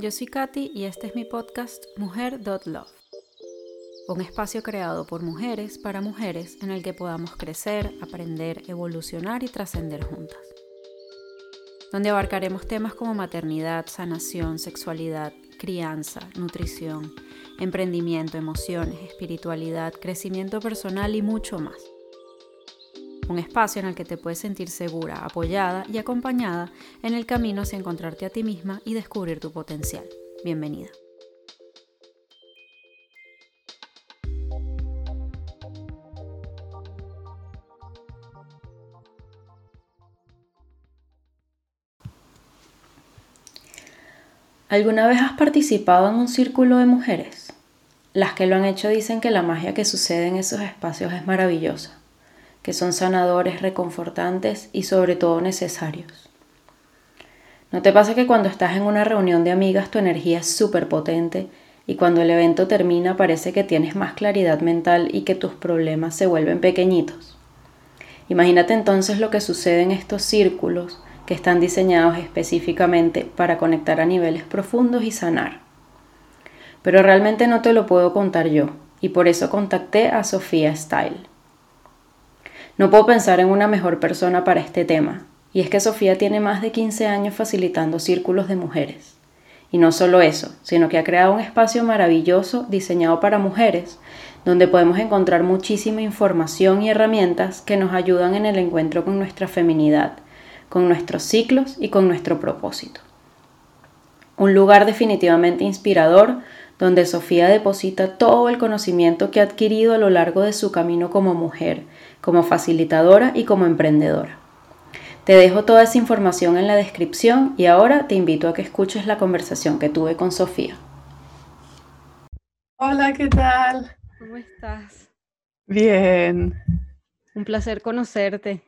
yo soy Katy y este es mi podcast Mujer.love, un espacio creado por mujeres para mujeres en el que podamos crecer, aprender, evolucionar y trascender juntas, donde abarcaremos temas como maternidad, sanación, sexualidad, crianza, nutrición, emprendimiento, emociones, espiritualidad, crecimiento personal y mucho más un espacio en el que te puedes sentir segura, apoyada y acompañada en el camino hacia encontrarte a ti misma y descubrir tu potencial. Bienvenida. ¿Alguna vez has participado en un círculo de mujeres? Las que lo han hecho dicen que la magia que sucede en esos espacios es maravillosa que son sanadores, reconfortantes y sobre todo necesarios. ¿No te pasa que cuando estás en una reunión de amigas tu energía es súper potente y cuando el evento termina parece que tienes más claridad mental y que tus problemas se vuelven pequeñitos? Imagínate entonces lo que sucede en estos círculos que están diseñados específicamente para conectar a niveles profundos y sanar. Pero realmente no te lo puedo contar yo, y por eso contacté a Sofía Style. No puedo pensar en una mejor persona para este tema, y es que Sofía tiene más de 15 años facilitando círculos de mujeres. Y no solo eso, sino que ha creado un espacio maravilloso diseñado para mujeres, donde podemos encontrar muchísima información y herramientas que nos ayudan en el encuentro con nuestra feminidad, con nuestros ciclos y con nuestro propósito. Un lugar definitivamente inspirador donde Sofía deposita todo el conocimiento que ha adquirido a lo largo de su camino como mujer, como facilitadora y como emprendedora. Te dejo toda esa información en la descripción y ahora te invito a que escuches la conversación que tuve con Sofía. Hola, ¿qué tal? ¿Cómo estás? Bien. Un placer conocerte.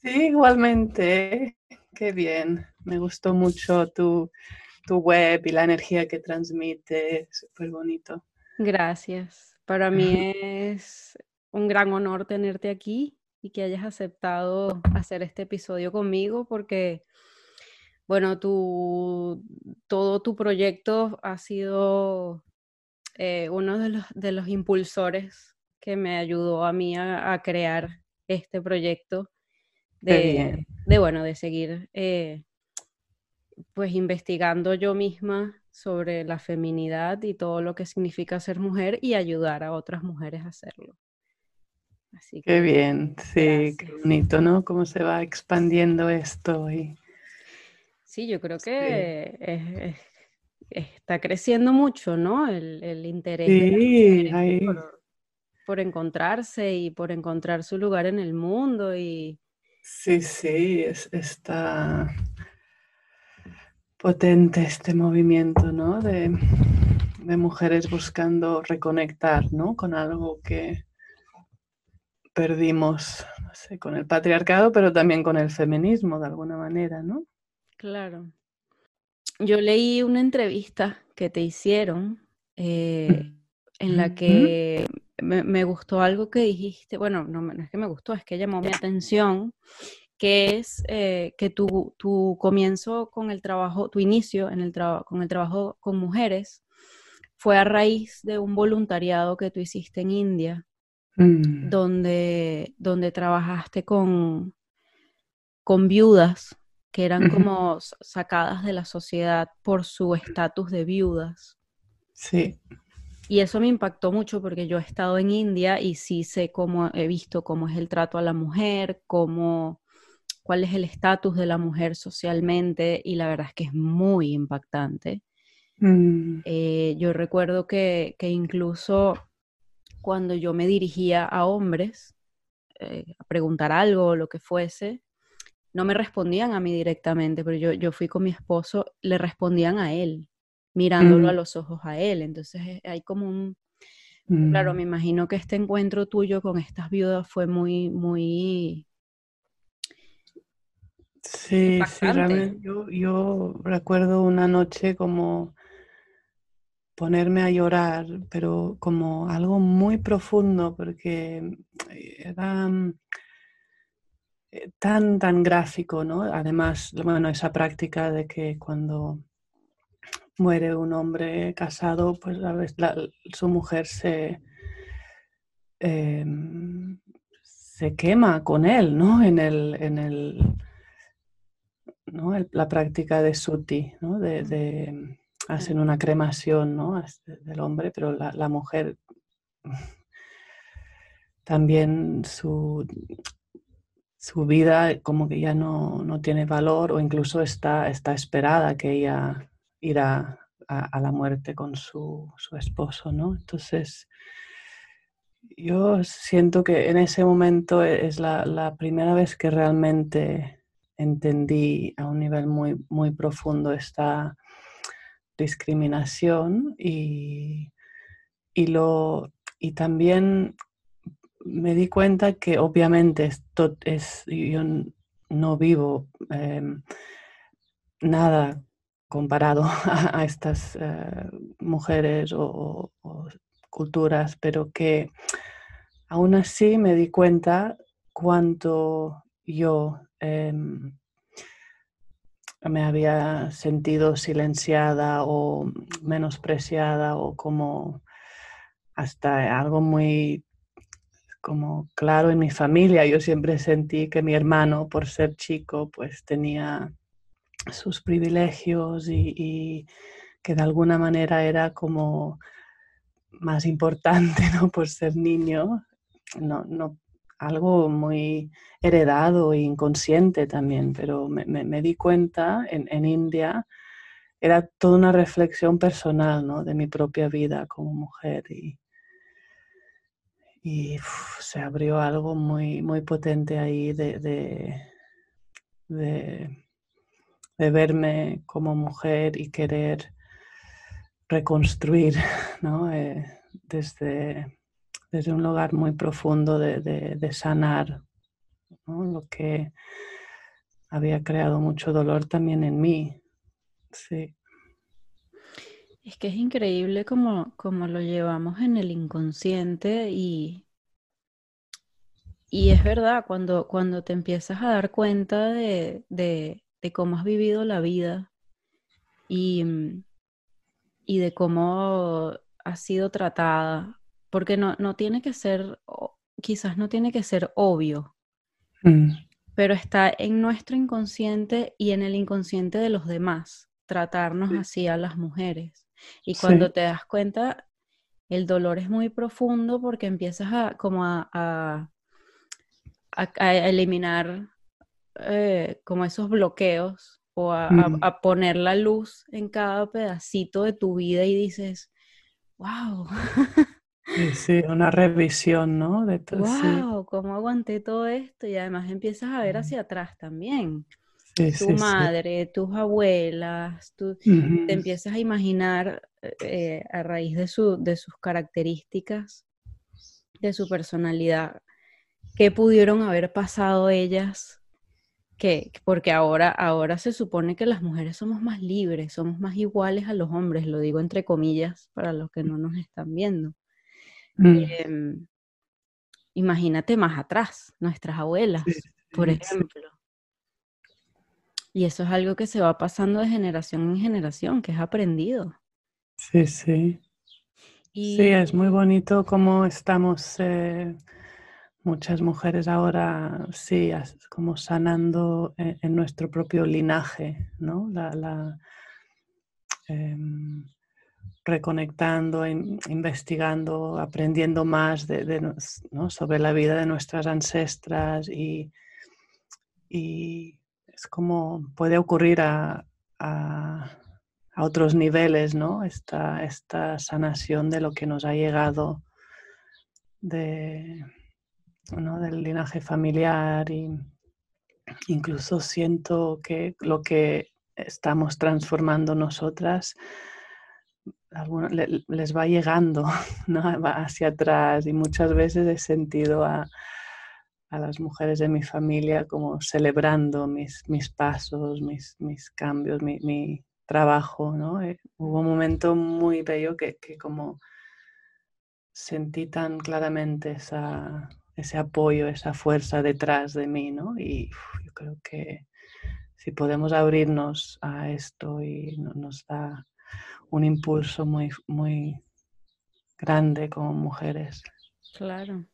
Sí, igualmente. Qué bien. Me gustó mucho tu, tu web y la energía que transmite. Súper bonito. Gracias. Para mí es un gran honor tenerte aquí y que hayas aceptado hacer este episodio conmigo porque, bueno, tu, todo tu proyecto ha sido eh, uno de los, de los, impulsores que me ayudó a mí a, crear este proyecto de, de, bueno, de seguir eh, pues investigando yo misma sobre la feminidad y todo lo que significa ser mujer y ayudar a otras mujeres a hacerlo. qué bien, sí, qué bonito, ¿no? Cómo se va expandiendo esto. Y... Sí, yo creo que está creciendo mucho, ¿no? El, interés por, encontrarse y por encontrar su lugar en el mundo. Y... Sí, sí, es, está potente este movimiento, ¿no? De, mujeres buscando reconectar, ¿no? Con algo que perdimos, no sé, con el patriarcado, pero también con el feminismo, de alguna manera, ¿no? Claro. Yo leí una entrevista que te hicieron eh, en la que me, gustó algo que dijiste, bueno, no, no, es que me gustó, es que llamó mi atención que es eh, que tu, tu, comienzo con el trabajo, tu inicio en el con el trabajo con mujeres fue a raíz de un voluntariado que tú hiciste en India, mm. donde, donde trabajaste con, con viudas que eran como sacadas de la sociedad por su estatus de viudas. Sí. Y eso me impactó mucho porque yo he estado en India y sí sé cómo he visto cómo es el trato a la mujer, cómo cuál es el estatus de la mujer socialmente y la verdad es que es muy impactante. Mm. Eh, yo recuerdo que, incluso cuando yo me dirigía a hombres eh, a preguntar algo o lo que fuese, no me respondían a mí directamente, pero yo, yo fui con mi esposo, le respondían a él, mirándolo a mm. los ojos a él. Entonces eh, hay como un... Claro, mm. me imagino que este encuentro tuyo con estas viudas fue muy, muy Sí, sí, realmente yo, recuerdo una noche como ponerme a llorar, pero como algo muy profundo, porque era mm, eh, tan, tan gráfico, ¿no? Además, bueno, esa práctica de que cuando muere un hombre casado, pues a veces su mujer se, em, se quema con él, ¿no? En el, en el, ¿no? la práctica de suti, hacen una cremación. Del hombre, pero la, mujer también su, su vida como que ya no, no, tiene valor o incluso está, está esperada que ella irá a, la muerte con su, su, esposo, ¿no? Entonces, yo siento que en ese momento e, es la, primera vez que realmente entendí a un nivel muy, muy profundo esta discriminación y, y, lo, y también me di cuenta que obviamente es, yo no vivo em, nada comparado a, estas eh, mujeres o, culturas, pero que aún así me di cuenta cuánto yo em, me había sentido silenciada o menospreciada o como hasta algo muy como claro en mi familia. Yo siempre sentí que mi hermano, por ser chico, pues tenía sus privilegios y, que de alguna manera era como más importante, ¿no? Por ser niño, no, no, algo muy heredado e inconsciente también, pero me, di cuenta en, en, India, era toda una reflexión personal, ¿no? De mi propia vida como mujer y, y se abrió algo muy, muy potente ahí de, de, de, verme como mujer y querer reconstruir ¿no? Eh, desde, desde un lugar muy profundo de, sanar lo que había creado mucho dolor también en mí. Sí. Es que es increíble como, lo llevamos en el inconsciente y, y es verdad, cuando, cuando te empiezas a dar cuenta de, cómo has vivido la vida y, y, de cómo has sido tratada, porque no, no, tiene que ser, quizás no tiene que ser obvio, mm. pero está en nuestro inconsciente y en el inconsciente de los demás, tratarnos así a las mujeres. Y cuando te das cuenta, el dolor es muy profundo porque empiezas a como a, a, eliminar eh, como esos bloqueos o mm. a, poner la luz en cada pedacito de tu vida y dices, wow. Sí, una revisión, ¿no? De todo, wow, cómo aguanté todo esto y además empiezas a ver hacia atrás también. Tu madre, tus abuelas, tú te empiezas a imaginar eh, a raíz de, su, de sus características, de su personalidad, qué pudieron haber pasado ellas, que, porque ahora, ahora se supone que las mujeres somos más libres, somos más iguales a los hombres, lo digo entre comillas para los que no nos están viendo. Mm. Em, imagínate más atrás, nuestras abuelas, por ejemplo. Y eso es algo que se va pasando de generación en generación, que es aprendido. Sí, sí. Sí, es muy bonito cómo estamos eh, muchas mujeres ahora, sí, como sanando en, nuestro propio linaje, ¿no? La, em, reconectando, investigando, aprendiendo más sobre la vida de nuestras ancestras y, es como puede ocurrir a, otros niveles, ¿no? Esta, sanación de lo que nos ha llegado de, del linaje familiar y incluso siento que lo que estamos transformando nosotras les va llegando ¿no? hacia atrás y muchas veces he sentido a, a las mujeres de mi familia como celebrando mis, mis pasos, mis, mis cambios, mi, mi trabajo, ¿no? Eh, hubo un momento muy bello que, que como sentí tan claramente esa, ese apoyo, esa fuerza detrás de mí, ¿no? Y yo creo que si podemos abrirnos a esto y nos da un impulso muy, muy grande como mujeres. Claro.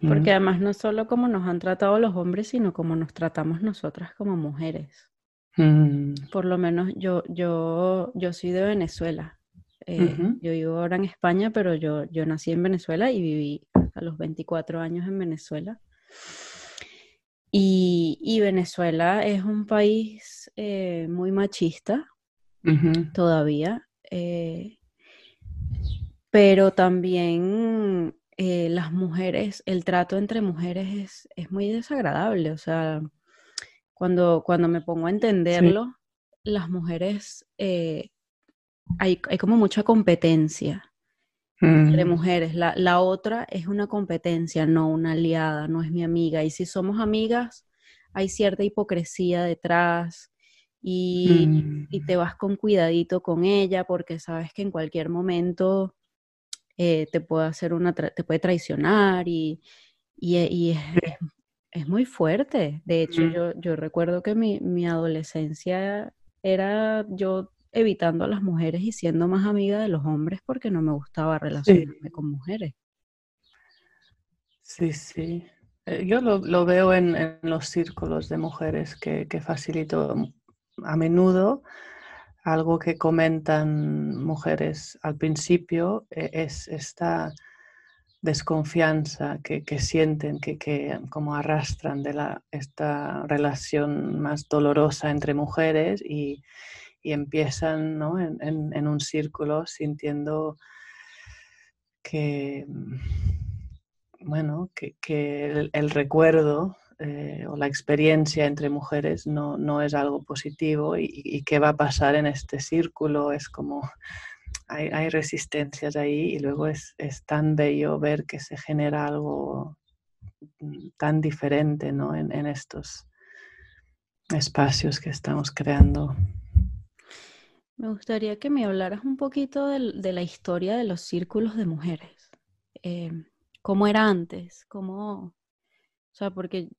Porque además no solo como nos han tratado los hombres, sino como nos tratamos nosotras como mujeres. Mm. Por lo menos yo, yo, yo soy de Venezuela. Eh, yo vivo ahora en España, pero yo, yo nací en Venezuela y viví hasta los 24 años en Venezuela. Y, Venezuela es un país eh, muy machista todavía, eh, pero también las mujeres, el trato entre mujeres es, es muy desagradable. O sea, cuando, cuando me pongo a entenderlo, las mujeres, eh, hay, como mucha competencia entre mm. mujeres. La, otra es una competencia, no una aliada, no es mi amiga. Y si somos amigas, hay cierta hipocresía detrás y, te mm. vas con cuidadito con ella porque sabes que en cualquier momento eh, te puede hacer una te puede traicionar y, y, es, es muy fuerte. De hecho, yo, yo recuerdo que mi, mi, adolescencia era yo evitando a las mujeres y siendo más amiga de los hombres porque no me gustaba relacionarme con mujeres. Sí, sí. Eh, yo lo, lo veo en, en, los círculos de mujeres que, que facilito a menudo. Algo que comentan mujeres al principio eh, es esta desconfianza que, sienten, que, como arrastran de la, esta relación más dolorosa entre mujeres y, empiezan en, un círculo sintiendo que, bueno, que, el, recuerdo eh, o la experiencia entre mujeres no, no es algo positivo y, qué va a pasar en este círculo es como hay, resistencias ahí y luego es, tan bello ver que se genera algo mm, tan diferente ¿no? en, estos espacios que estamos creando. Me gustaría que me hablaras un poquito de, la historia de los círculos de mujeres. Eh, ¿Cómo era antes? ¿Cómo, o sea, porque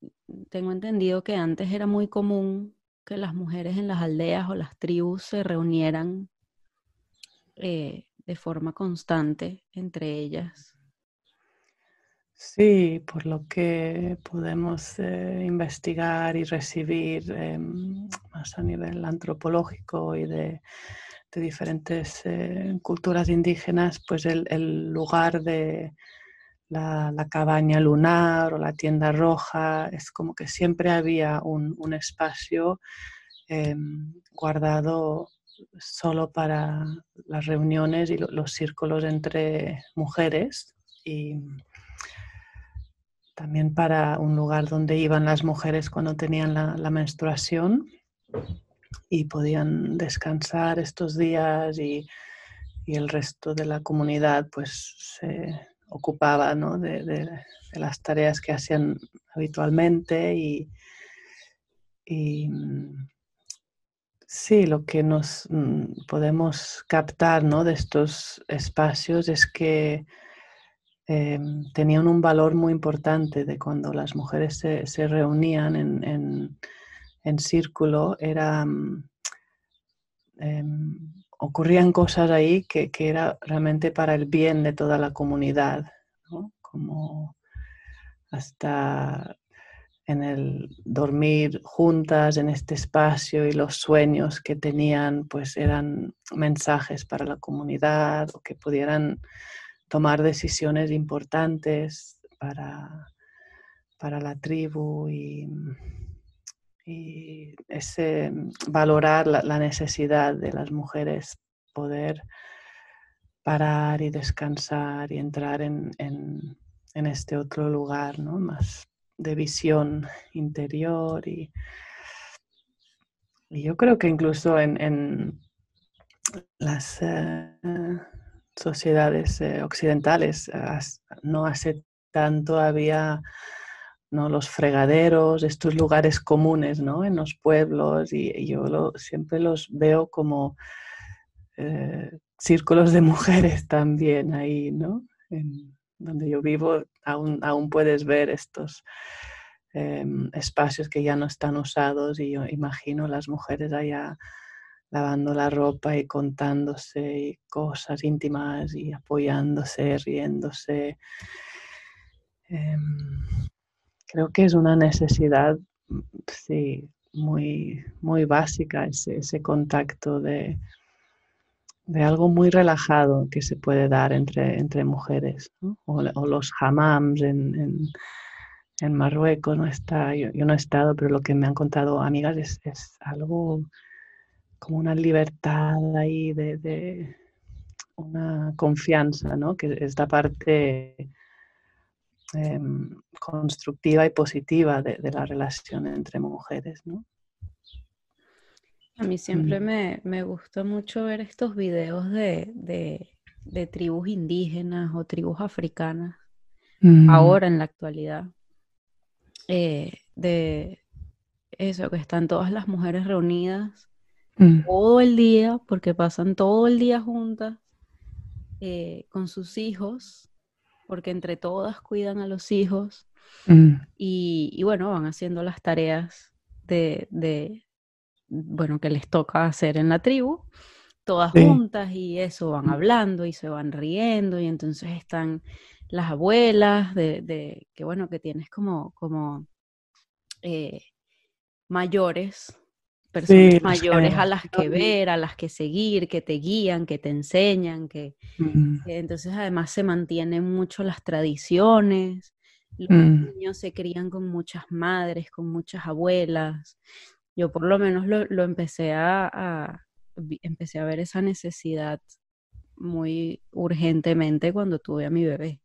tengo entendido que antes era muy común que las mujeres en las aldeas o las tribus se reunieran eh, de forma constante entre ellas. Sí, por lo que podemos eh, investigar y recibir em, más a nivel antropológico y de, diferentes eh, culturas indígenas, pues el, lugar de la, cabaña lunar o la tienda roja es como que siempre había un, espacio em, guardado solo para las reuniones y los círculos entre mujeres y también para un lugar donde iban las mujeres cuando tenían la, menstruación y podían descansar estos días y, el resto de la comunidad pues se ocupaba de, las tareas que hacían habitualmente y Sí, lo que nos mm, podemos captar de estos espacios es que em, tenían un valor muy importante de cuando las mujeres se, reunían en, círculo, era, mm, em, ocurrían cosas ahí que, que, era realmente para el bien de toda la comunidad, como hasta en el dormir juntas en este espacio y los sueños que tenían pues eran mensajes para la comunidad o que pudieran tomar decisiones importantes para, para la tribu y, ese valorar la, necesidad de las mujeres poder parar y descansar y entrar en, en, en este otro lugar ¿no? más de visión interior y, yo creo que incluso en, las eh, sociedades eh, occidentales no hace tanto había ¿no? los fregaderos, estos lugares comunes ¿no? en los pueblos y, yo siempre los veo como eh, círculos de mujeres también ahí, ¿no? donde yo vivo, aún, aún puedes ver estos em, espacios que ya no están usados y yo imagino las mujeres allá lavando la ropa y contándose cosas íntimas y apoyándose, riéndose. Em, creo que es una necesidad, sí, muy, muy básica ese, contacto de, de, algo muy relajado que se puede dar entre, entre mujeres. O, los hammams en, en, Marruecos, no está, yo, no he estado, pero lo que me han contado amigas es, es algo como una libertad ahí de, una confianza, ¿no? que es la parte em, constructiva y positiva de, la relación entre mujeres. ¿no? A mí siempre mm. me, gusta mucho ver estos videos de, tribus indígenas o tribus africanas, mm. ahora en la actualidad, eh, de eso, que están todas las mujeres reunidas Mm. todo el día, porque pasan todo el día juntas eh, con sus hijos, porque entre todas cuidan a los hijos mm. y, bueno, van haciendo las tareas de, bueno, que les toca hacer en la tribu, todas juntas y eso, van hablando y se van riendo y entonces están las abuelas de, que bueno, que tienes como, como eh, mayores personas mayores a las que ver, a las que seguir, que te guían, que te enseñan, que, entonces además se mantienen mucho las tradiciones, los mm. niños se crían con muchas madres, con muchas abuelas. Yo por lo menos lo, empecé a, empecé a ver esa necesidad muy urgentemente cuando tuve a mi bebé.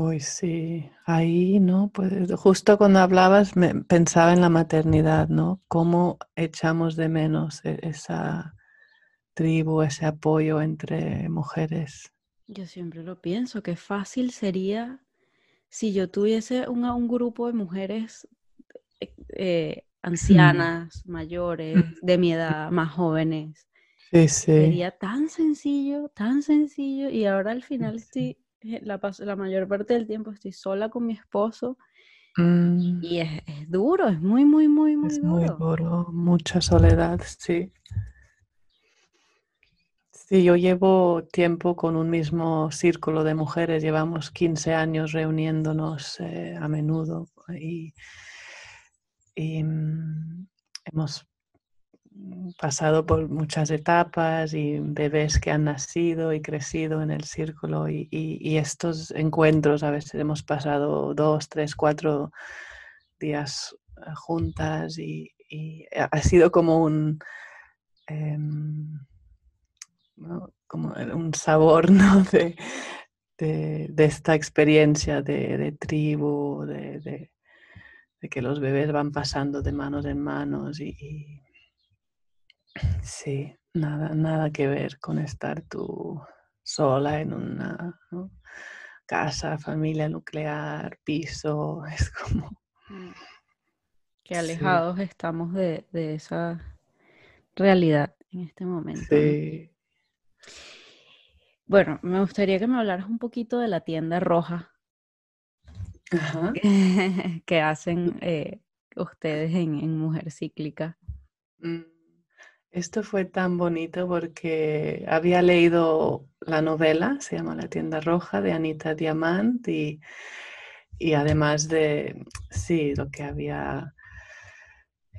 Uy, sí, ahí, ¿no? Pues justo cuando hablabas me pensaba en la maternidad, ¿no? Cómo echamos de menos e, esa tribu, ese apoyo entre mujeres. Yo siempre lo pienso, qué fácil sería si yo tuviese un, un grupo de mujeres eh, eh, ancianas, mayores, de mi edad, más jóvenes. Sí, sí. Sería tan sencillo, tan sencillo, y ahora al final estoy eh, la, la mayor parte del tiempo estoy sola con mi esposo mm. y es, duro, es muy, muy, muy, muy es duro. Muy duro, mucha soledad, sí. Sí, yo llevo tiempo con un mismo círculo de mujeres, llevamos 15 años reuniéndonos eh, a menudo y, y mm, hemos pasado por muchas etapas y bebés que han nacido y crecido en el círculo y, estos encuentros a veces hemos pasado dos, tres, cuatro días eh, juntas y, ha sido como un em, como un sabor ¿no? de, de, esta experiencia de, tribu, de, que los bebés van pasando de manos en manos y Sí, nada, nada que ver con estar tú sola en una casa, familia nuclear, piso, es como... Mm. Qué alejados estamos de, esa realidad en este momento. Sí. Bueno, me gustaría que me hablaras un poquito de la tienda roja que hacen eh, ustedes en, Mujer Cíclica. Mm. Esto fue tan bonito porque había leído la novela, se llama La tienda roja, de Anita Diamant y, además de, sí, lo que había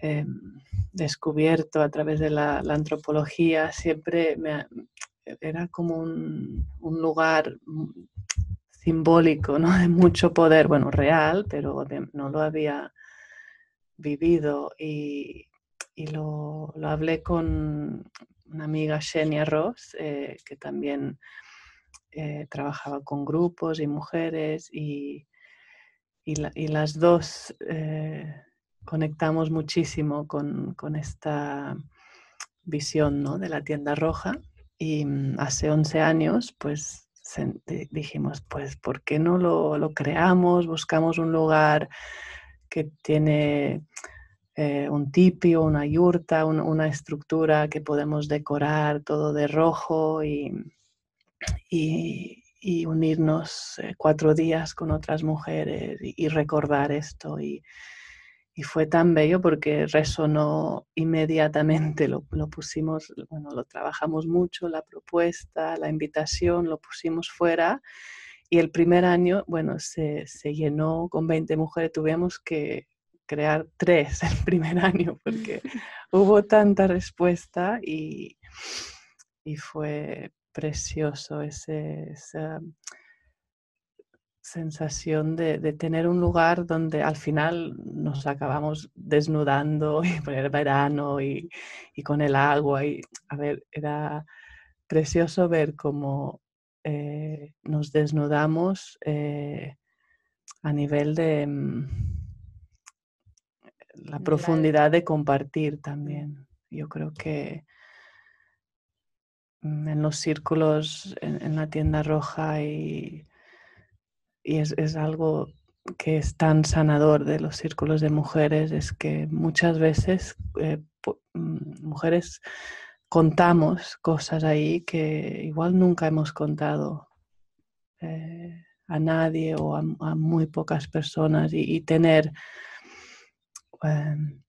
em, descubierto a través de la, antropología, siempre era como un, lugar simbólico, ¿no? De mucho poder, bueno, real, pero no lo había vivido y, y lo, hablé con una amiga, Xenia Ross, eh, que también eh, trabajaba con grupos y mujeres y, las dos eh, conectamos muchísimo con, esta visión de la tienda roja y mm, hace 11 años pues dijimos pues ¿por qué no lo, lo creamos? Buscamos un lugar que tiene eh, un tipi o una yurta, una estructura que podemos decorar todo de rojo y, y, unirnos eh, cuatro días con otras mujeres y, recordar esto. Y, fue tan bello porque resonó inmediatamente, lo, pusimos, bueno, lo trabajamos mucho, la propuesta, la invitación, lo pusimos fuera y el primer año, bueno, se, se llenó con 20 mujeres, tuvimos que crear tres el primer año porque hubo tanta respuesta y, y fue precioso ese, esa sensación de, de, tener un lugar donde al final nos acabamos desnudando y por el verano y, y, con el agua. Y, a ver, era precioso ver cómo eh, nos desnudamos eh, a nivel de mm, la profundidad de compartir también. Yo creo que mm, en los círculos, en, la tienda roja y, y es, algo que es tan sanador de los círculos de mujeres, es que muchas veces eh, mm, mujeres contamos cosas ahí que igual nunca hemos contado eh, a nadie o a, muy pocas personas y tener Em,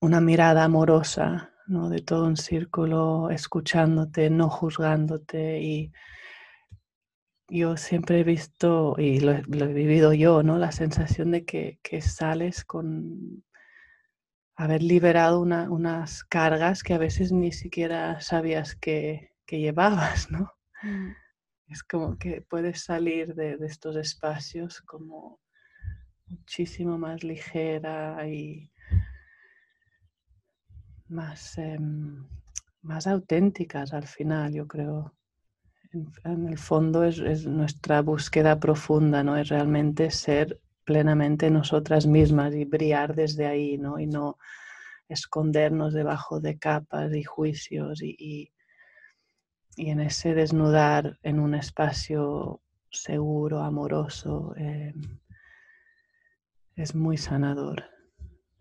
una mirada amorosa ¿no? de todo un círculo, escuchándote, no juzgándote. Y yo siempre he visto, y lo, he vivido yo, ¿no? la sensación de que, sales con haber liberado unas cargas que a veces ni siquiera sabías que, llevabas, ¿no? Mm. Es como que puedes salir de, de estos espacios como muchísimo más ligera y más, em, más auténticas al final, yo creo. En, el fondo es, nuestra búsqueda profunda, ¿no? Es realmente ser plenamente nosotras mismas y brillar desde ahí, ¿no? Y no escondernos debajo de capas y juicios y, y, en ese desnudar en un espacio seguro, amoroso, em, es muy sanador.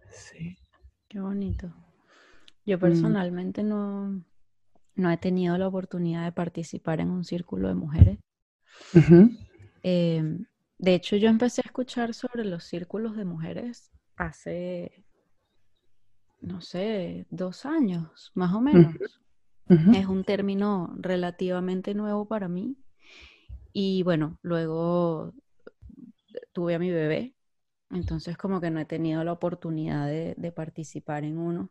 Sí. Qué bonito. Yo mm. personalmente no, no he tenido la oportunidad de participar en un círculo de mujeres. Em, de hecho, yo empecé a escuchar sobre los círculos de mujeres hace, no sé, dos años, más o menos. Es un término relativamente nuevo para mí. Y bueno, luego tuve a mi bebé entonces como que no he tenido la oportunidad de, participar en uno.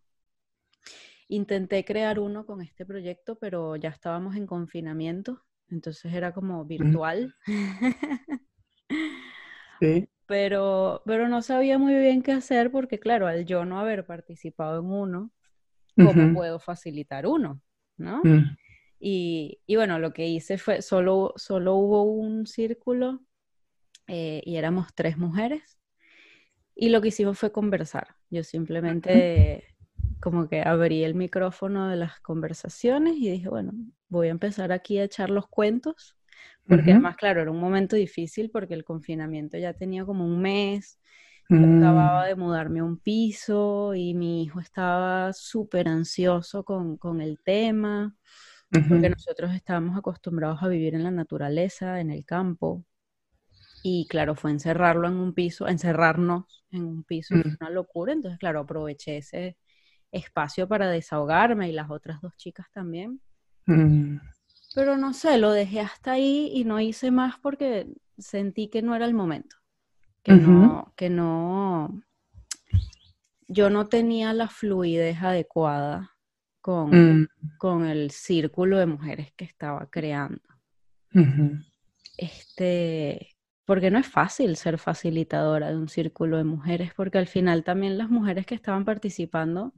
Intenté crear uno con este proyecto, pero ya estábamos en confinamiento, entonces era como virtual. Sí. Pero, pero no sabía muy bien qué hacer porque, claro, al yo no haber participado en uno, ¿cómo puedo facilitar uno? ¿No? Mm. Y, bueno, lo que hice fue, solo, solo hubo un círculo eh, y éramos tres mujeres. Y lo que hicimos fue conversar. Yo simplemente como que abrí el micrófono de las conversaciones y dije, bueno, voy a empezar aquí a echar los cuentos, porque además, claro, era un momento difícil porque el confinamiento ya tenía como un mes, yo acababa mm. de mudarme a un piso y mi hijo estaba súper ansioso con, con, el tema, porque nosotros estábamos acostumbrados a vivir en la naturaleza, en el campo, y claro, fue encerrarlo en un piso, encerrarnos en un piso, mm. una locura. Entonces, claro, aproveché ese espacio para desahogarme y las otras dos chicas también. Mm. Pero no sé, lo dejé hasta ahí y no hice más porque sentí que no era el momento. Que no, que no, yo no tenía la fluidez adecuada con, mm. con el círculo de mujeres que estaba creando. Este, porque no es fácil ser facilitadora de un círculo de mujeres, porque al final también las mujeres que estaban participando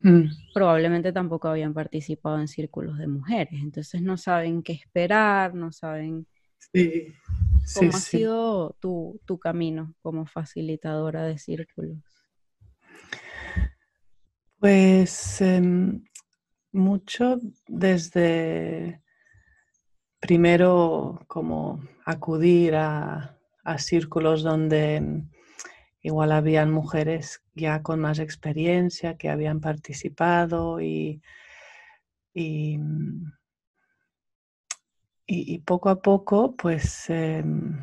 mm. probablemente tampoco habían participado en círculos de mujeres, entonces no saben qué esperar, no saben sí. cómo ha sido tu, camino como facilitadora de círculos. Pues em, mucho desde primero como acudir a, círculos donde igual habían mujeres ya con más experiencia que habían participado y, y, poco a poco pues em,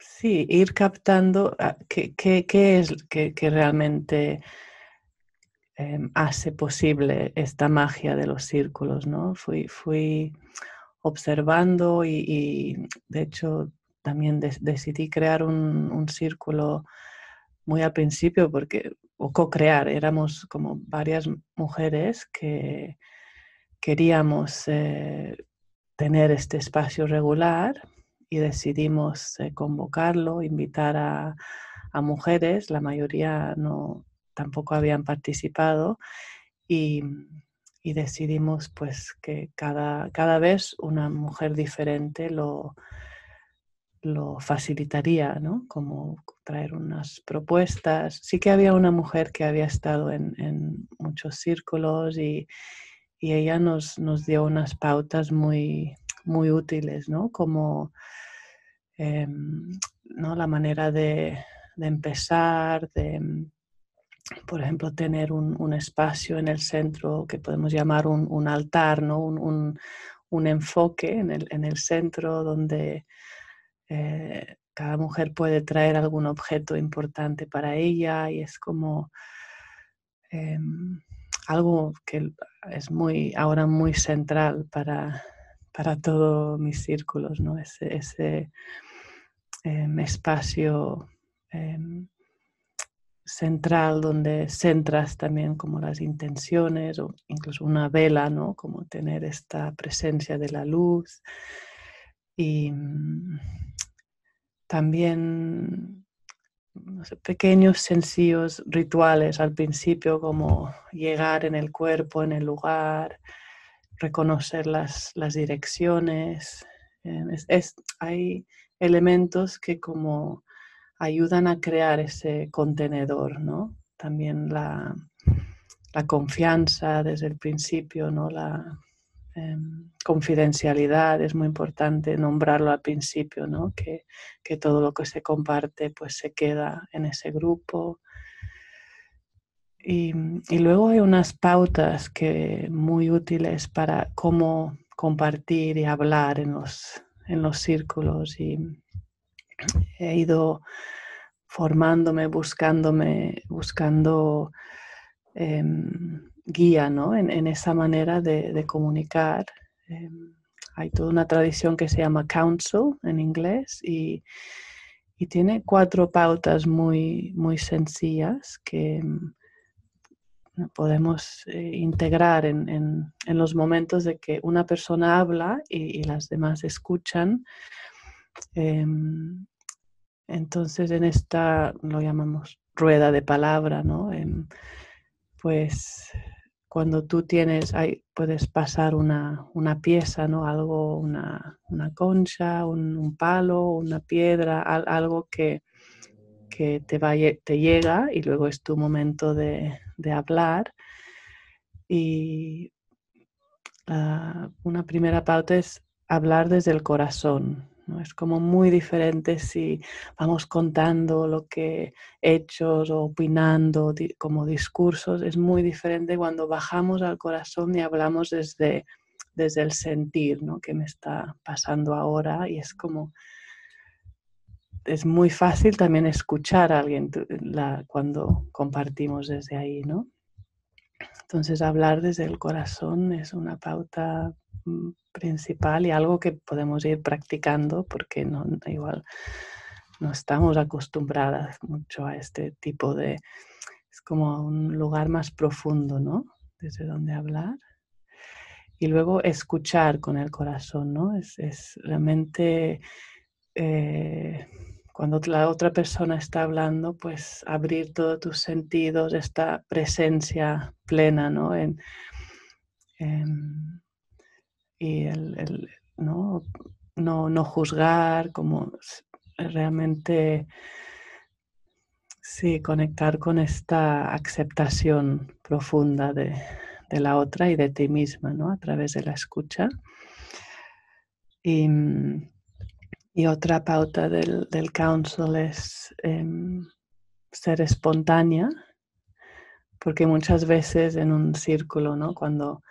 Sí, ir captando ah, qué, es que, realmente em, hace posible esta magia de los círculos, ¿no? Fui, fui observando y, de hecho también decidí crear un, círculo muy al principio porque, o co-crear, éramos como varias mujeres que queríamos eh, tener este espacio regular y decidimos eh, convocarlo, invitar a, mujeres, la mayoría no tampoco habían participado y, decidimos pues que cada, cada, vez una mujer diferente lo, lo facilitaría, ¿no? Como traer unas propuestas. Sí que había una mujer que había estado en, muchos círculos y, y ella nos, nos, dio unas pautas muy, muy útiles, ¿no? Como Em, ¿no? la manera de, empezar, de, por ejemplo, tener un, espacio en el centro que podemos llamar un, altar, ¿no? un, enfoque en el, centro donde eh, cada mujer puede traer algún objeto importante para ella y es como em, algo que es muy ahora muy central para, para todos mis círculos, ¿no? ese Em, espacio em, central donde centras también como las intenciones o incluso una vela, ¿no? Como tener esta presencia de la luz y mm, también pequeños sencillos rituales al principio como llegar en el cuerpo, en el lugar, reconocer las, direcciones. Em, es, hay elementos que como ayudan a crear ese contenedor, ¿no? También la, confianza desde el principio, ¿no? La em, confidencialidad es muy importante nombrarlo al principio, ¿no? Que, todo lo que se comparte pues se queda en ese grupo. Y, luego hay unas pautas que muy útiles para cómo compartir y hablar en los, en los círculos y he ido formándome, buscándome, buscando em, guía ¿no? en, esa manera de, comunicar. Em, hay toda una tradición que se llama counsel en inglés y, tiene cuatro pautas muy, muy sencillas que em, podemos eh, integrar en, los momentos de que una persona habla y, las demás escuchan. Em, entonces en esta lo llamamos rueda de palabra, ¿no? Em, pues cuando tú tienes, ahí puedes pasar una, pieza, ¿no? Algo, una, concha, un, palo, una piedra, algo que, que te, te llega y luego es tu momento de, de hablar. Y una primera pauta es hablar desde el corazón. Es como muy diferente si vamos contando lo que hechos o opinando como discursos. Es muy diferente cuando bajamos al corazón y hablamos desde, desde el sentir, ¿no? Que me está pasando ahora y es como es muy fácil también escuchar a alguien cuando compartimos desde ahí, ¿no? Entonces hablar desde el corazón es una pauta principal y algo que podemos ir practicando porque no, igual no estamos acostumbradas mucho a este tipo de... Es como un lugar más profundo, ¿no? Desde donde hablar. Y luego escuchar con el corazón, ¿no? Es, es realmente... Eh, cuando la otra persona está hablando, pues abrir todos tus sentidos, esta presencia plena, ¿no? Y el, ¿no? ¿no? juzgar, como realmente sí, conectar con esta aceptación profunda de, de, la otra y de ti misma, ¿no? A través de la escucha. Y, y otra pauta del, del council es em, ser espontánea, porque muchas veces en un círculo, ¿no? cuando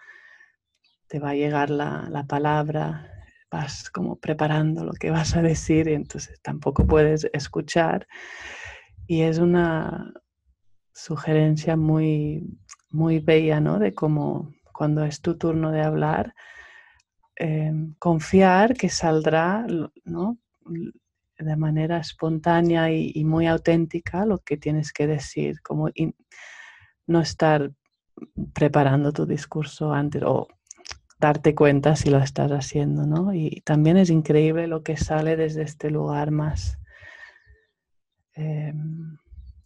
te va a llegar la, palabra, vas como preparando lo que vas a decir y entonces tampoco puedes escuchar. Y es una sugerencia muy, muy bella, ¿no? De cómo cuando es tu turno de hablar, em, confiar que saldrá, ¿no? De manera espontánea y, muy auténtica lo que tienes que decir, como no estar preparando tu discurso antes o darte cuenta si lo estás haciendo, ¿no? Y también es increíble lo que sale desde este lugar más, em,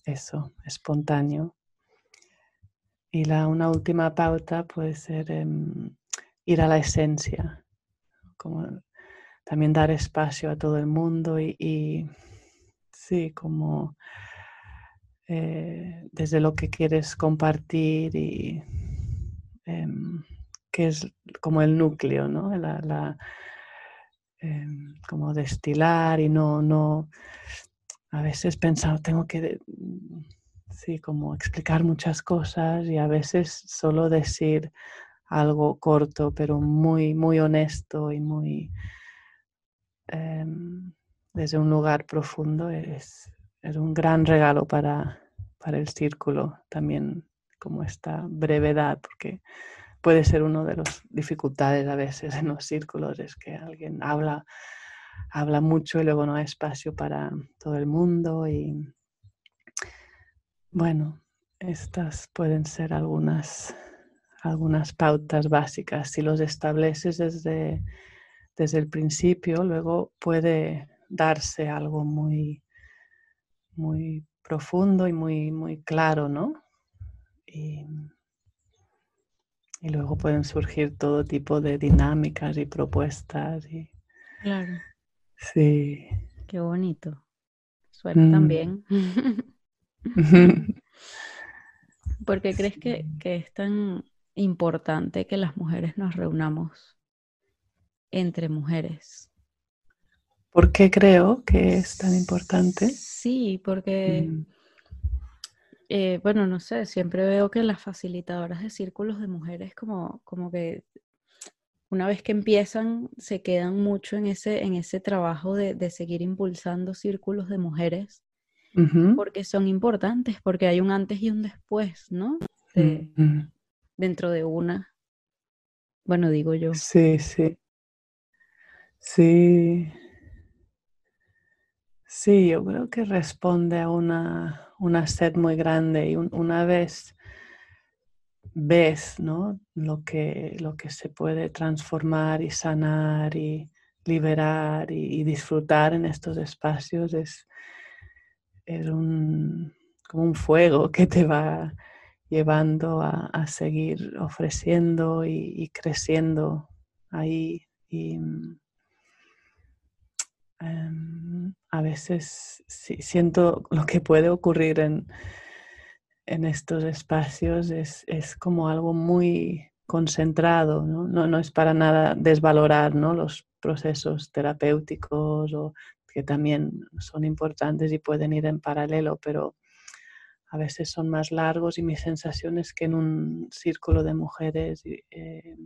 eso, espontáneo. Y la, una última pauta puede ser em, ir a la esencia, como también dar espacio a todo el mundo y, sí, como eh, desde lo que quieres compartir y em, que es como el núcleo, ¿no? La, em, como destilar y no, no, a veces pensar, tengo que, sí, como explicar muchas cosas y a veces solo decir algo corto, pero muy, muy honesto y muy em, desde un lugar profundo es, es un gran regalo para, para el círculo también como esta brevedad, porque puede ser una de las dificultades a veces en los círculos, es que alguien habla, habla mucho y luego no hay espacio para todo el mundo. Y bueno, estas pueden ser algunas, algunas pautas básicas. Si los estableces desde, desde el principio, luego puede darse algo muy, muy profundo y muy, muy claro, ¿no? Y luego pueden surgir todo tipo de dinámicas y propuestas. Y... Claro. Sí. Qué bonito. Suena mm. también. ¿Por qué crees que, que es tan importante que las mujeres nos reunamos entre mujeres? ¿Por qué creo que es tan importante? Sí, porque mm. Eh, bueno, no sé, siempre veo que las facilitadoras de círculos de mujeres como, como que una vez que empiezan se quedan mucho en ese, en ese trabajo de, seguir impulsando círculos de mujeres porque son importantes, porque hay un antes y un después, ¿no? Dentro de una. Bueno, digo yo. Sí, sí. Sí. Sí, yo creo que responde a una, una sed muy grande y una vez ves ¿no? lo, que, lo que se puede transformar y sanar y liberar y, disfrutar en estos espacios es, es un, como un fuego que te va llevando a, seguir ofreciendo y, creciendo ahí. Em, a veces siento lo que puede ocurrir en, en estos espacios es, como algo muy concentrado, ¿no? ¿no? es para nada desvalorar ¿no? los procesos terapéuticos o que también son importantes y pueden ir en paralelo, pero a veces son más largos y mi sensación es que en un círculo de mujeres eh,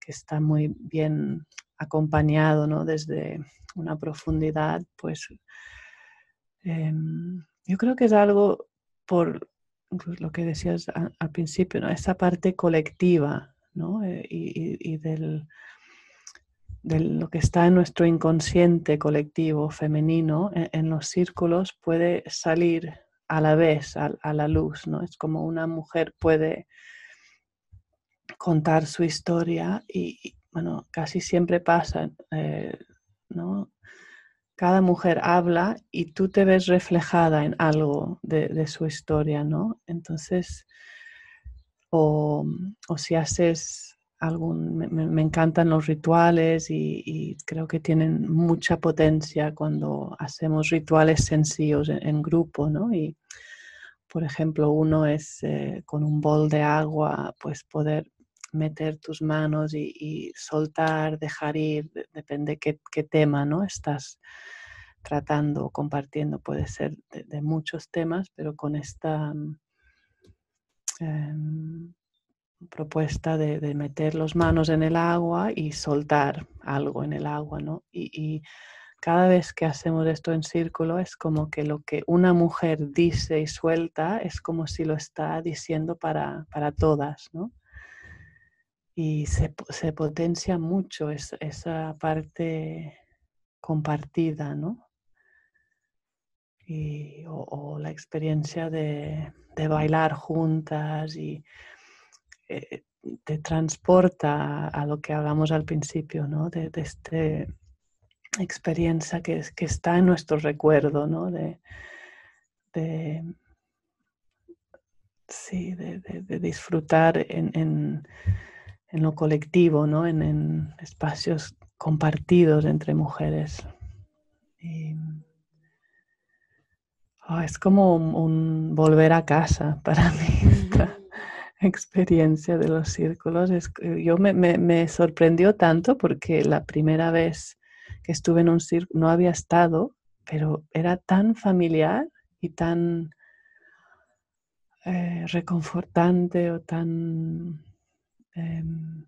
que está muy bien acompañado ¿no? desde una profundidad, pues em, yo creo que es algo por lo que decías al principio, ¿no? esa parte colectiva ¿no? Eh, y, del, de lo que está en nuestro inconsciente colectivo femenino en, en, los círculos puede salir a la vez a, a, la luz, ¿no? Es como una mujer puede contar su historia y, bueno, casi siempre pasa, eh, ¿no? Cada mujer habla y tú te ves reflejada en algo de, su historia, ¿no? Entonces, o, si haces algún, me, encantan los rituales y, creo que tienen mucha potencia cuando hacemos rituales sencillos en, grupo, ¿no? Y, por ejemplo, uno es eh, con un bol de agua, pues poder meter tus manos y, soltar, dejar ir, depende qué, qué tema ¿no? estás tratando o compartiendo, puede ser de, muchos temas, pero con esta, mm, em, propuesta de, meter las manos en el agua y soltar algo en el agua, ¿no? Y, cada vez que hacemos esto en círculo es como que lo que una mujer dice y suelta es como si lo está diciendo para, todas, ¿no? Y se, potencia mucho esa parte compartida, ¿no? o, la experiencia de, bailar juntas y eh, te transporta a, lo que hablamos al principio, ¿no? De, esta experiencia que, que, está en nuestro recuerdo, ¿no? De, sí, de, disfrutar en, lo colectivo, ¿no? En, espacios compartidos entre mujeres. Ah, es como un, volver a casa para mí esta experiencia de los círculos. Es, yo me, me, sorprendió tanto porque la primera vez que estuve en un círculo no había estado, pero era tan familiar y tan eh, reconfortante o tan em,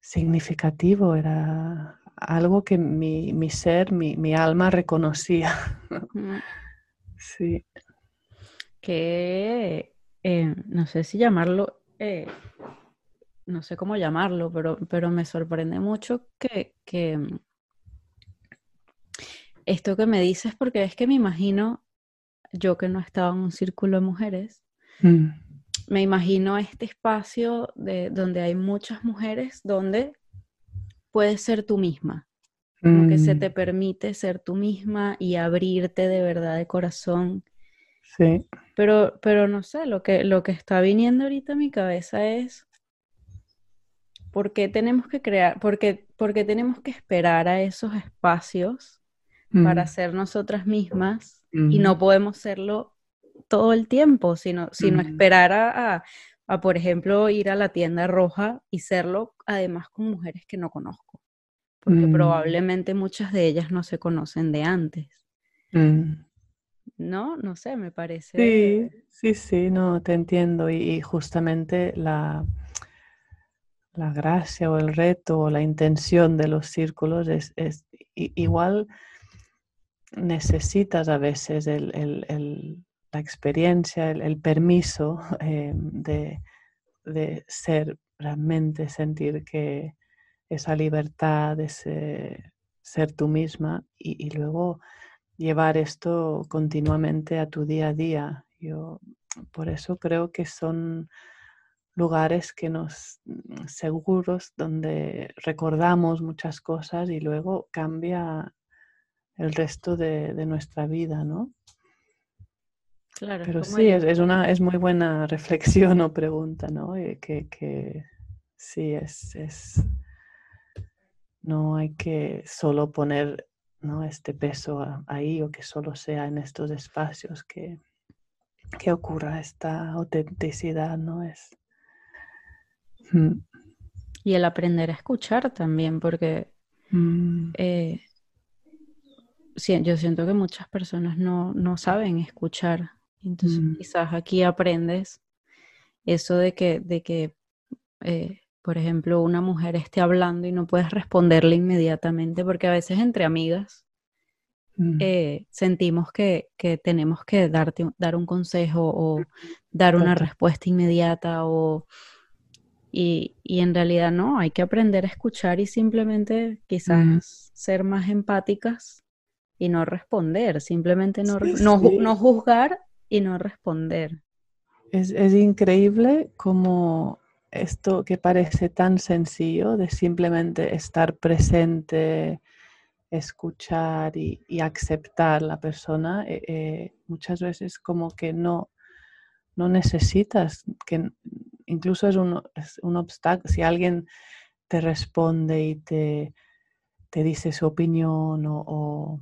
significativo. Era algo que mi, mi ser, mi, mi, alma reconocía. Sí. Que eh, no sé si llamarlo, eh, no sé cómo llamarlo, pero, pero me sorprende mucho que, mm, esto que me dices, porque es que me imagino, yo que no estaba en un círculo de mujeres, mm. Me imagino este espacio de, donde hay muchas mujeres, donde puedes ser tú misma. Como que se mm. te permite ser tú misma y abrirte de verdad de corazón. Sí. Pero, pero no sé, lo que, lo que está viniendo ahorita a mi cabeza es ¿por qué tenemos que crear, por qué, tenemos que esperar a esos espacios para mm. ser nosotras mismas y no podemos serlo todo el tiempo, sino, sino mm. esperar a, a, por ejemplo, ir a la tienda roja y serlo además con mujeres que no conozco? porque mm. probablemente muchas de ellas no se conocen de antes. Mm. ¿No? No sé, me parece. Sí, sí, sí, no, te entiendo. Y, justamente la, la gracia o el reto o la intención de los círculos es, igual necesitas a veces la experiencia, el, permiso eh, de, de, ser realmente, sentir que, esa libertad, de ser tú misma y, luego llevar esto continuamente a tu día a día. Yo por eso creo que son lugares que nos mm, seguros donde recordamos muchas cosas y luego cambia el resto de, nuestra vida, ¿no? Claro, Pero sí, es, una, es muy buena reflexión o pregunta, ¿no? Eh, que, que sí, es, es no hay que solo poner ¿no? este peso ahí o que solo sea en estos espacios que, que ocurra esta autenticidad, ¿no? Es. Mm. Y el aprender a escuchar también, porque mm. eh, yo siento que muchas personas no, saben escuchar. Entonces, mm. quizás aquí aprendes eso de que, de que eh, por ejemplo, una mujer esté hablando y no puedes responderle inmediatamente, porque a veces entre amigas mm. eh, sentimos que, tenemos que darte, dar un consejo o dar una respuesta inmediata o... Y, en realidad no, hay que aprender a escuchar y simplemente quizás ser más empáticas y no responder, simplemente no, no, juzgar y no responder. Es, es increíble como esto que parece tan sencillo de simplemente estar presente, escuchar y, aceptar la persona, eh, eh, muchas veces como que no, no necesitas, que incluso es un, un obstáculo, si alguien te responde y te, te dice su opinión o,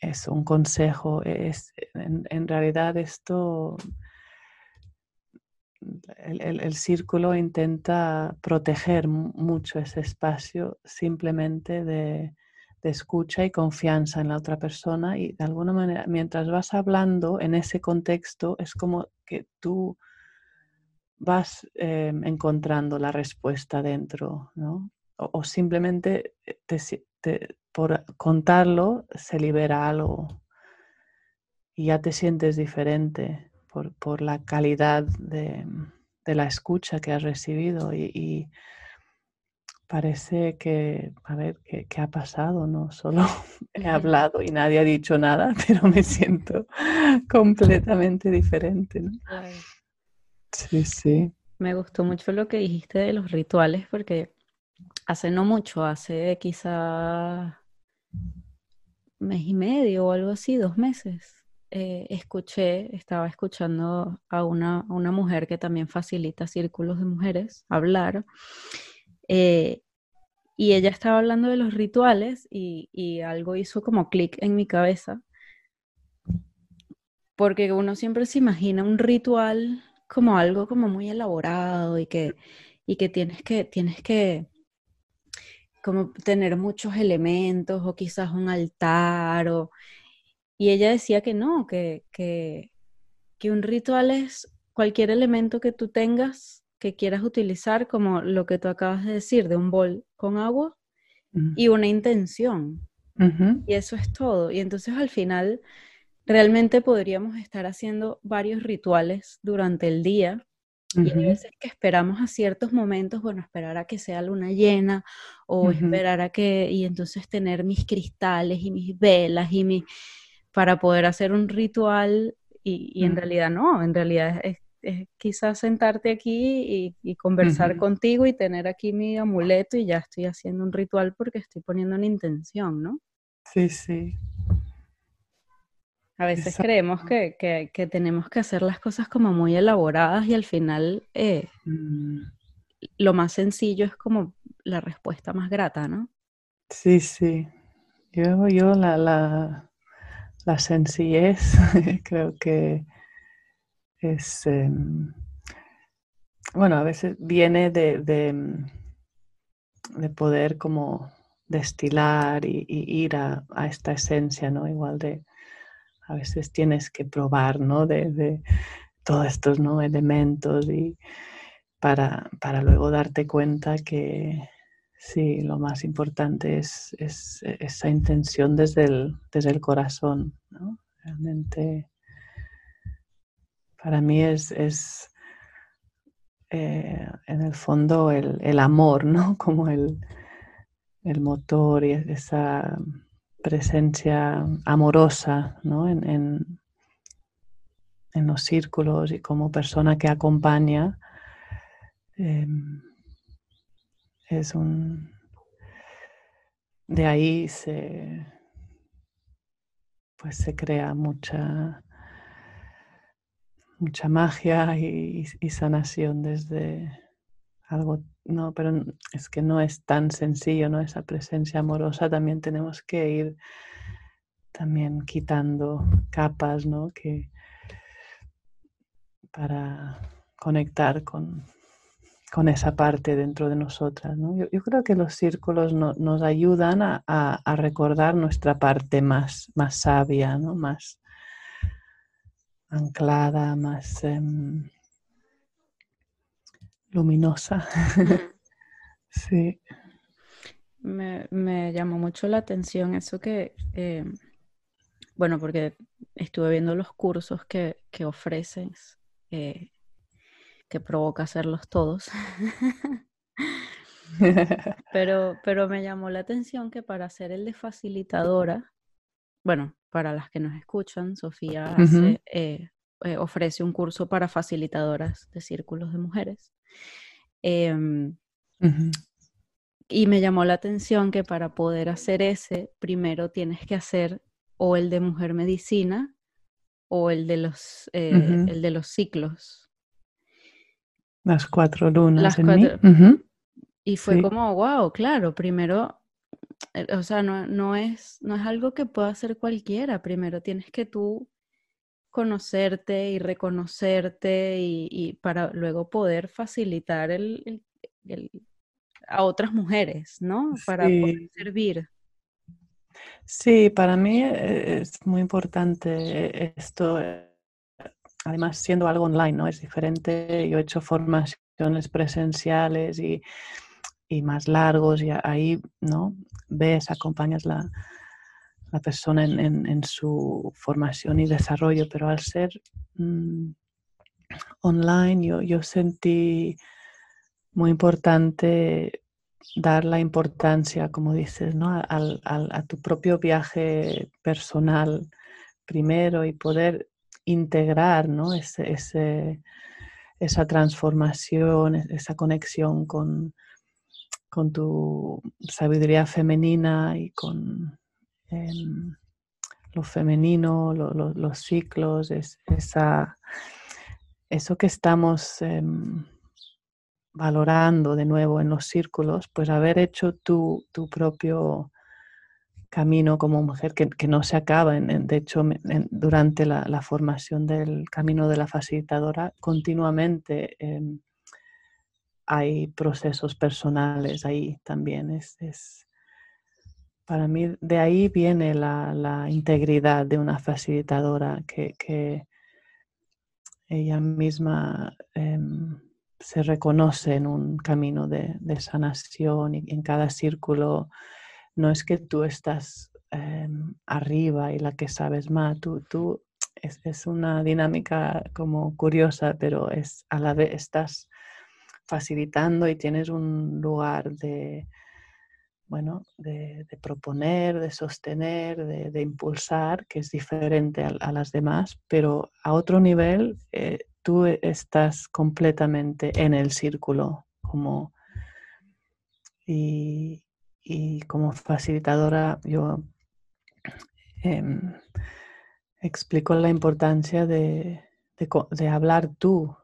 es un consejo, es, en realidad esto el, círculo intenta proteger mucho ese espacio simplemente de, escucha y confianza en la otra persona y de alguna manera mientras vas hablando en ese contexto es como que tú vas em, encontrando la respuesta dentro, ¿no? O, simplemente por contarlo se libera algo y ya te sientes diferente por, la calidad de, la escucha que has recibido y, parece que, a ver, ¿qué, ha pasado? No solo he hablado y nadie ha dicho nada, pero me siento completamente diferente. ¿no? Sí, sí. Me gustó mucho lo que dijiste de los rituales porque hace no mucho, hace quizá mes y medio o algo así, dos meses, eh, escuché, estaba escuchando a una, una, mujer que también facilita círculos de mujeres hablar. Eh, y ella estaba hablando de los rituales y, y algo hizo como clic en mi cabeza. Porque uno siempre se imagina un ritual como algo como muy elaborado y que, y que tienes que, tienes que como tener muchos elementos o quizás un altar o y ella decía que no, que, que, un ritual es cualquier elemento que tú tengas que quieras utilizar, como lo que tú acabas de decir, de un bol con agua y una intención. Y eso es todo. Y entonces al final realmente podríamos estar haciendo varios rituales durante el día. Y a veces que esperamos a ciertos momentos, bueno, esperar a que sea luna llena o esperar a que, y entonces tener mis cristales y mis velas y mi, para poder hacer un ritual y, en realidad no, en realidad es, quizás sentarte aquí y, conversar contigo y tener aquí mi amuleto y ya estoy haciendo un ritual porque estoy poniendo una intención, ¿no? Sí, sí. A veces creemos que, tenemos que hacer las cosas como muy elaboradas y al final eh, mm. lo más sencillo es como la respuesta más grata, ¿no? Sí, sí. Yo, yo la, la, la sencillez creo que es, em, bueno, a veces viene de, de, poder como destilar y, ir a, esta esencia, ¿no? Igual de, a veces tienes que probar, ¿no? De, todos estos ¿no? elementos y para, para luego darte cuenta que, Sí, lo más importante es, esa intención desde el, desde el corazón. ¿no? Realmente, para mí es, eh, en el fondo el, amor, ¿no? Como el, motor y esa presencia amorosa ¿no? en, en, los círculos y como persona que acompaña. Em, es un... De ahí se, pues se crea mucha, mucha magia y, sanación desde algo, no, pero es que no es tan sencillo, ¿no? Esa presencia amorosa también tenemos que ir también quitando capas, ¿no? Que para conectar con, con esa parte dentro de nosotras. Yo, creo que los círculos nos ayudan a, recordar nuestra parte más, más sabia, ¿no? más anclada, más em, luminosa. sí. Me, llamó mucho la atención eso que, em, bueno, porque estuve viendo los cursos que, que ofreces. Eh, que provoca hacerlos todos. pero, pero me llamó la atención que para hacer el de facilitadora, bueno, para las que nos escuchan, Sofía eh, eh, ofrece un curso para facilitadoras de círculos de mujeres. Em, y me llamó la atención que para poder hacer ese, primero tienes que hacer o el de mujer medicina o el de los, eh, el de los ciclos. Las cuatro lunas. Y fue como, wow, claro, primero, eh, o sea, no, es, no es algo que pueda hacer cualquiera. Primero tienes que tú conocerte y reconocerte y, para luego poder facilitar el, a otras mujeres, ¿no? Para poder servir. Sí, para mí eh, es muy importante esto, además siendo algo online, ¿no? Es diferente. Yo he hecho formaciones presenciales y, más largos y ahí, ¿no? Ves, acompañas la, la persona en, su formación y desarrollo, pero al ser mm, online yo, yo sentí muy importante dar la importancia, como dices, ¿no? Al, a tu propio viaje personal primero y poder integrar ¿no? ese, esa transformación, e, esa conexión con, con tu sabiduría femenina y con em, lo femenino, los ciclos, esa, eso que estamos em, valorando de nuevo en los círculos, pues haber hecho tu, tu propio camino como mujer que, no se acaba. En, de hecho, durante la, formación del camino de la facilitadora, continuamente em, hay procesos personales ahí también. Es, para mí, de ahí viene la, integridad de una facilitadora que, ella misma em, se reconoce en un camino de, sanación y en cada círculo. No es que tú estás em, arriba y la que sabes más, tú, tú es, una dinámica como curiosa, pero es a la vez estás facilitando y tienes un lugar de, bueno, de, proponer, de sostener, de, impulsar, que es diferente a, las demás, pero a otro nivel eh, tú estás completamente en el círculo, como y, como facilitadora yo em, explico la importancia de, hablar tú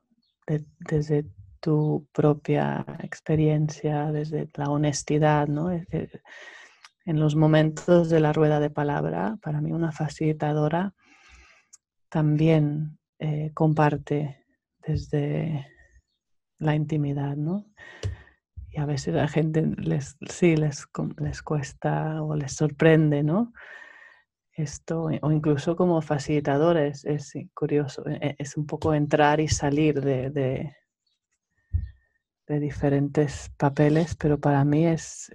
desde tu propia experiencia, desde la honestidad, ¿no? En los momentos de la rueda de palabra, para mí una facilitadora también eh, comparte desde la intimidad, ¿no? y a veces la gente les, sí les, les cuesta o les sorprende, ¿no? Esto, o incluso como facilitadores, es, curioso, e, e, es un poco entrar y salir de, diferentes papeles, pero para mí es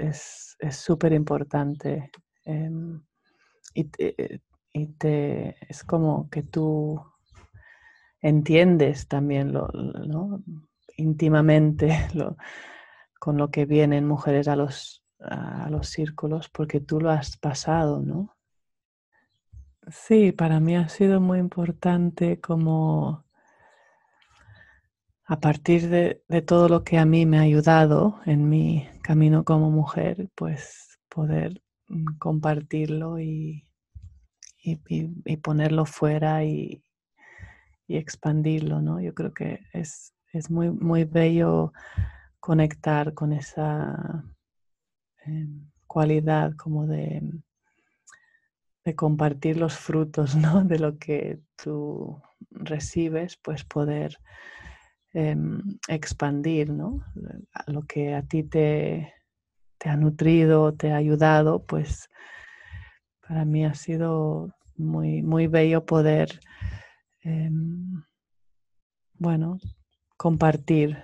súper es, importante. Em, y, eh, y te, es como que tú entiendes también lo, ¿no? íntimamente lo, con lo que vienen mujeres a los, a los círculos porque tú lo has pasado, ¿no? Sí, para mí ha sido muy importante como a partir de, todo lo que a mí me ha ayudado en mi camino como mujer, pues poder mm, compartirlo y, y, ponerlo fuera y, expandirlo, ¿no? Yo creo que es, es muy, muy bello conectar con esa em, cualidad como de, de, compartir los frutos ¿no? de lo que tú recibes, pues poder em, expandir ¿no? lo que a ti te, te ha nutrido, te ha ayudado, pues para mí ha sido muy, muy bello poder, em, bueno, compartir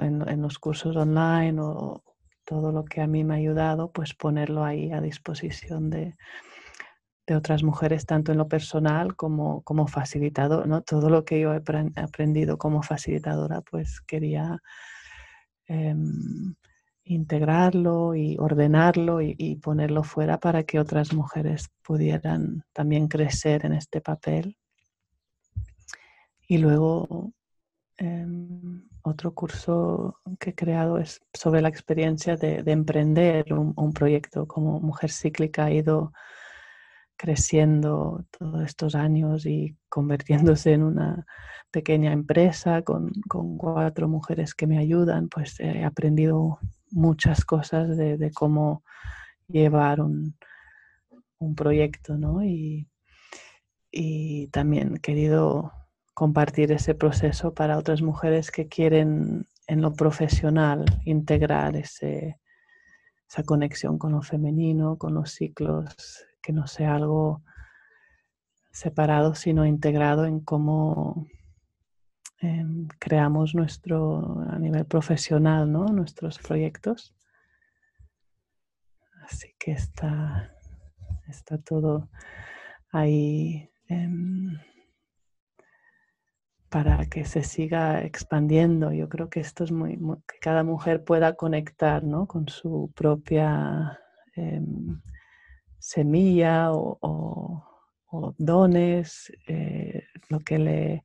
en, los cursos online o todo lo que a mí me ha ayudado, pues ponerlo ahí a disposición de, otras mujeres, tanto en lo personal como, como facilitador. ¿no? Todo lo que yo he aprendido como facilitadora, pues quería em, integrarlo y ordenarlo y, ponerlo fuera para que otras mujeres pudieran también crecer en este papel. Y luego Em, otro curso que he creado es sobre la experiencia de, emprender un, proyecto. Como mujer cíclica ha ido creciendo todos estos años y convirtiéndose en una pequeña empresa con, cuatro mujeres que me ayudan, pues he aprendido muchas cosas de, cómo llevar un, proyecto, ¿no? Y, y también he querido compartir ese proceso para otras mujeres que quieren en lo profesional integrar ese, esa conexión con lo femenino, con los ciclos, que no sea algo separado, sino integrado en cómo em, creamos nuestro, a nivel profesional, ¿no? nuestros proyectos. Así que está, está todo ahí em, para que se siga expandiendo. Yo creo que esto es muy, que cada mujer pueda conectar ¿no? con su propia em, semilla o, dones, eh, lo que le,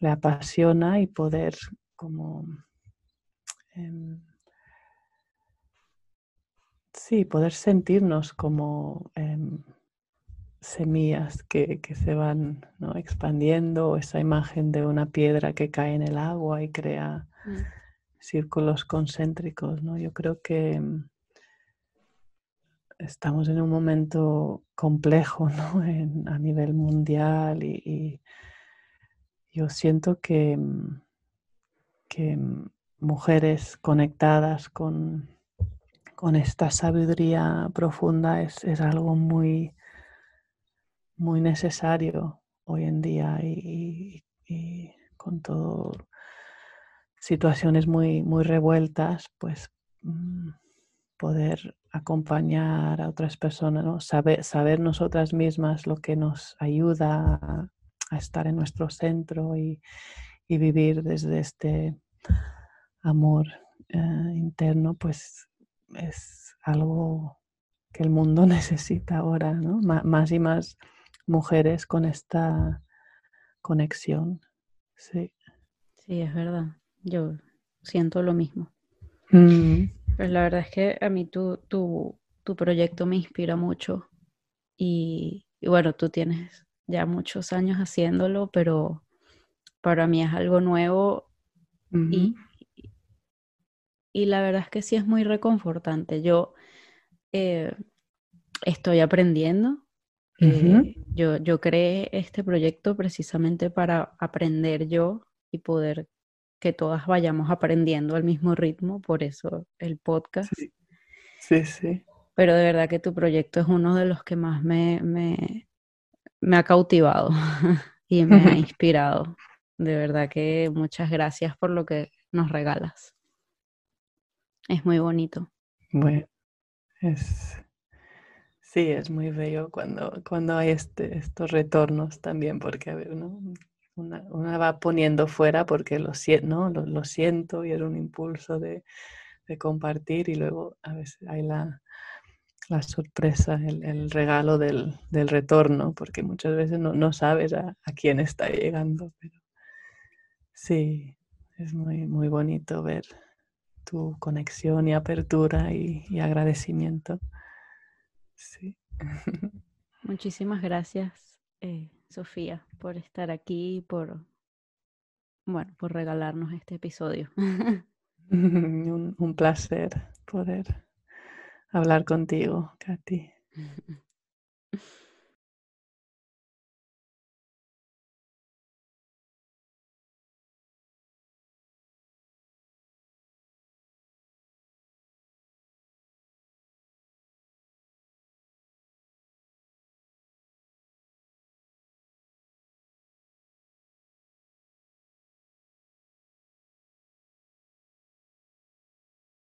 le, apasiona y poder como em, sí, poder sentirnos como em, semillas que, se van expandiendo, esa imagen de una piedra que cae en el agua y crea mm. círculos concéntricos. ¿no? Yo creo que em, estamos en un momento complejo a nivel mundial y, yo siento que, em, que mujeres conectadas con con esta sabiduría profunda es, algo muy, muy necesario hoy en día y, con todo situaciones muy, muy revueltas, pues mm, poder acompañar a otras personas, ¿no? saber, saber nosotras mismas lo que nos ayuda a, estar en nuestro centro y, vivir desde este amor eh, interno, pues es algo que el mundo necesita ahora, ¿no? más y más mujeres con esta conexión. Sí. Sí, es verdad. Yo siento lo mismo. Mm. Pues la verdad es que a mí tu, tu, tu proyecto me inspira mucho y, bueno, tú tienes ya muchos años haciéndolo, pero para mí es algo nuevo y, y la verdad es que sí es muy reconfortante. Yo eh, estoy aprendiendo. Eh, yo, yo creé este proyecto precisamente para aprender yo y poder que todas vayamos aprendiendo al mismo ritmo, por eso el podcast. Sí, sí. Pero de verdad que tu proyecto es uno de los que más me, me, me ha cautivado y me ha inspirado. De verdad que muchas gracias por lo que nos regalas. Es muy bonito. Bueno, es, sí, es muy bello cuando, cuando hay este, estos retornos también, porque a ver, ¿no? Una, va poniendo fuera porque lo, ¿no? lo, siento y era un impulso de, compartir y luego a veces hay la, sorpresa, el, regalo del, retorno, porque muchas veces no, sabes a, quién está llegando. Pero sí, es muy, muy bonito ver tu conexión y apertura y, agradecimiento. Sí. Muchísimas gracias, eh, Sofía, por estar aquí y por, bueno, por regalarnos este episodio. un, un placer poder hablar contigo, Katy.